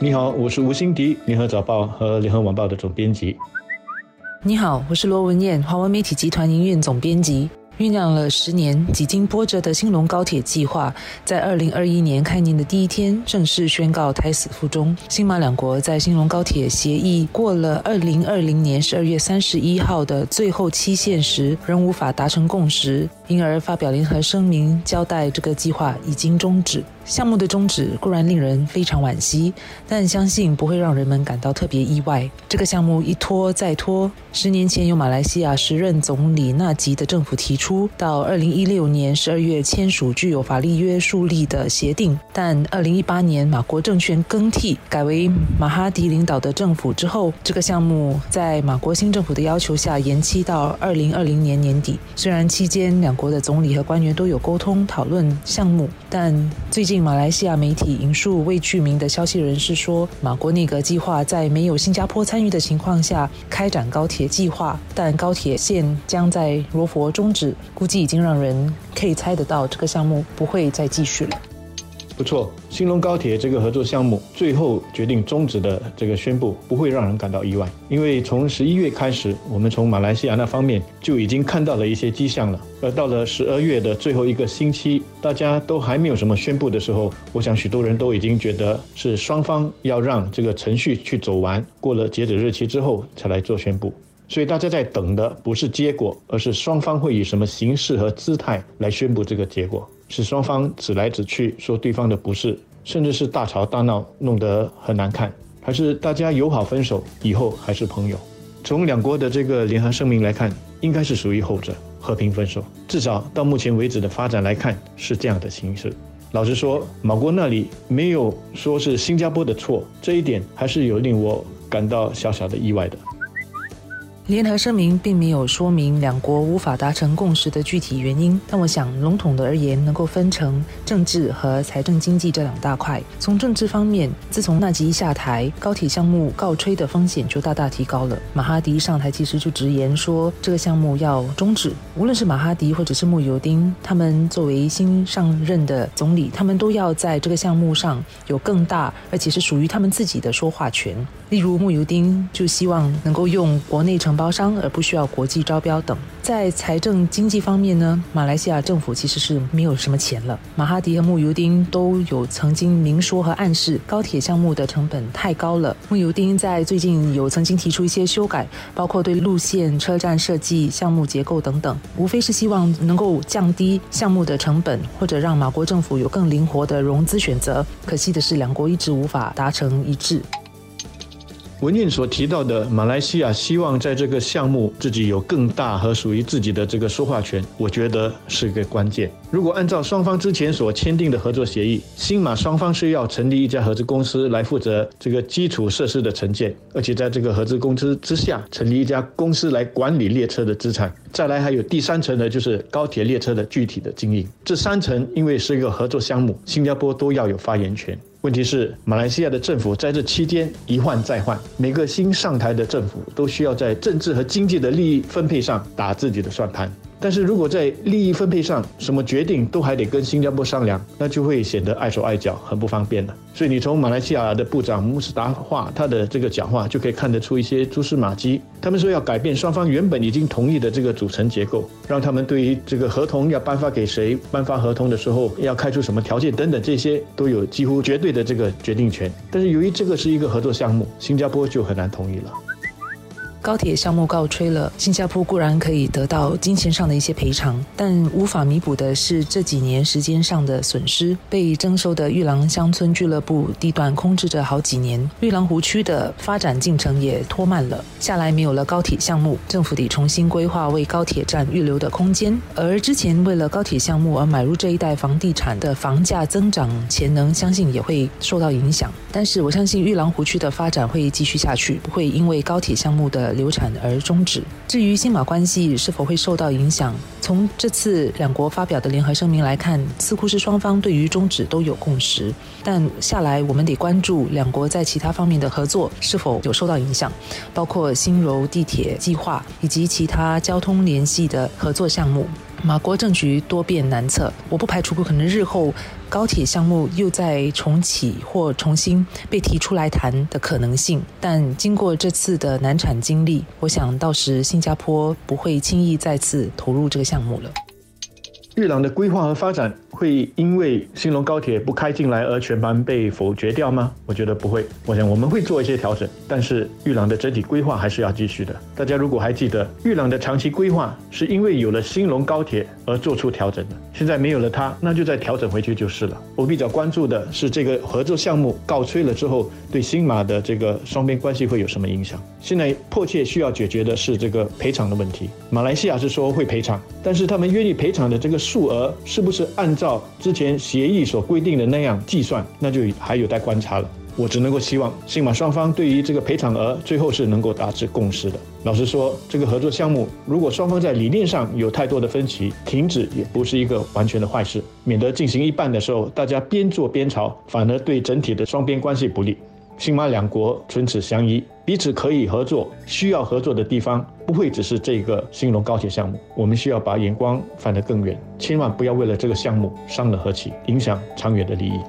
你好，我是吴欣迪，联合早报和联合晚报的总编辑。你好，我是罗文燕，华文媒体集团营运总编辑。酝酿了十年、几经波折的兴隆高铁计划，在二零二一年开年的第一天正式宣告胎死腹中。新马两国在兴隆高铁协议过了二零二零年十二月三十一号的最后期限时，仍无法达成共识，因而发表联合声明，交代这个计划已经终止。项目的终止固然令人非常惋惜，但相信不会让人们感到特别意外。这个项目一拖再拖，十年前由马来西亚时任总理纳吉的政府提出，到二零一六年十二月签署具有法律约束力的协定，但二零一八年马国政权更替，改为马哈迪领导的政府之后，这个项目在马国新政府的要求下延期到二零二零年年底。虽然期间两国的总理和官员都有沟通讨论项目，但最近。马来西亚媒体引述未具名的消息人士说，马国内阁计划在没有新加坡参与的情况下开展高铁计划，但高铁线将在罗佛终止，估计已经让人可以猜得到这个项目不会再继续了。不错，兴隆高铁这个合作项目最后决定终止的这个宣布不会让人感到意外，因为从十一月开始，我们从马来西亚那方面就已经看到了一些迹象了。而到了十二月的最后一个星期，大家都还没有什么宣布的时候，我想许多人都已经觉得是双方要让这个程序去走完，过了截止日期之后才来做宣布。所以大家在等的不是结果，而是双方会以什么形式和姿态来宣布这个结果。是双方指来指去说对方的不是，甚至是大吵大闹，弄得很难看，还是大家友好分手，以后还是朋友？从两国的这个联合声明来看，应该是属于后者，和平分手。至少到目前为止的发展来看，是这样的形式。老实说，马国那里没有说是新加坡的错，这一点还是有令我感到小小的意外的。联合声明并没有说明两国无法达成共识的具体原因，但我想笼统的而言，能够分成政治和财政经济这两大块。从政治方面，自从纳吉下台，高铁项目告吹的风险就大大提高了。马哈迪上台其实就直言说这个项目要终止。无论是马哈迪或者是穆尤丁，他们作为新上任的总理，他们都要在这个项目上有更大而且是属于他们自己的说话权。例如穆尤丁就希望能够用国内承包商，而不需要国际招标等。在财政经济方面呢，马来西亚政府其实是没有什么钱了。马哈迪和穆尤丁都有曾经明说和暗示，高铁项目的成本太高了。穆尤丁在最近有曾经提出一些修改，包括对路线、车站设计、项目结构等等，无非是希望能够降低项目的成本，或者让马国政府有更灵活的融资选择。可惜的是，两国一直无法达成一致。文运所提到的马来西亚希望在这个项目自己有更大和属于自己的这个说话权，我觉得是个关键。如果按照双方之前所签订的合作协议，新马双方是要成立一家合资公司来负责这个基础设施的承建，而且在这个合资公司之下成立一家公司来管理列车的资产。再来还有第三层呢，就是高铁列车的具体的经营。这三层因为是一个合作项目，新加坡都要有发言权。问题是，马来西亚的政府在这期间一换再换，每个新上台的政府都需要在政治和经济的利益分配上打自己的算盘。但是如果在利益分配上，什么决定都还得跟新加坡商量，那就会显得碍手碍脚，很不方便了。所以你从马来西亚的部长穆斯达话他的这个讲话就可以看得出一些蛛丝马迹。他们说要改变双方原本已经同意的这个组成结构，让他们对于这个合同要颁发给谁、颁发合同的时候要开出什么条件等等，这些都有几乎绝对的这个决定权。但是由于这个是一个合作项目，新加坡就很难同意了。高铁项目告吹了，新加坡固然可以得到金钱上的一些赔偿，但无法弥补的是这几年时间上的损失。被征收的玉郎乡村俱乐部地段空置着好几年，玉郎湖区的发展进程也拖慢了下来。没有了高铁项目，政府得重新规划为高铁站预留的空间。而之前为了高铁项目而买入这一带房地产的房价增长潜能，相信也会受到影响。但是我相信玉郎湖区的发展会继续下去，不会因为高铁项目的。流产而终止。至于新马关系是否会受到影响，从这次两国发表的联合声明来看，似乎是双方对于终止都有共识。但下来我们得关注两国在其他方面的合作是否有受到影响，包括新柔地铁计划以及其他交通联系的合作项目。马国政局多变难测，我不排除可能日后高铁项目又再重启或重新被提出来谈的可能性。但经过这次的难产经历，我想到时新加坡不会轻易再次投入这个项目了。玉朗的规划和发展会因为兴隆高铁不开进来而全盘被否决掉吗？我觉得不会。我想我们会做一些调整，但是玉朗的整体规划还是要继续的。大家如果还记得，玉朗的长期规划是因为有了兴隆高铁而做出调整的。现在没有了它，那就再调整回去就是了。我比较关注的是这个合作项目告吹了之后，对新马的这个双边关系会有什么影响？现在迫切需要解决的是这个赔偿的问题。马来西亚是说会赔偿，但是他们愿意赔偿的这个。数额是不是按照之前协议所规定的那样计算？那就还有待观察了。我只能够希望新马双方对于这个赔偿额最后是能够达至共识的。老实说，这个合作项目如果双方在理念上有太多的分歧，停止也不是一个完全的坏事，免得进行一半的时候大家边做边吵，反而对整体的双边关系不利。新马两国唇齿相依，彼此可以合作，需要合作的地方不会只是这个新隆高铁项目。我们需要把眼光放得更远，千万不要为了这个项目伤了和气，影响长远的利益。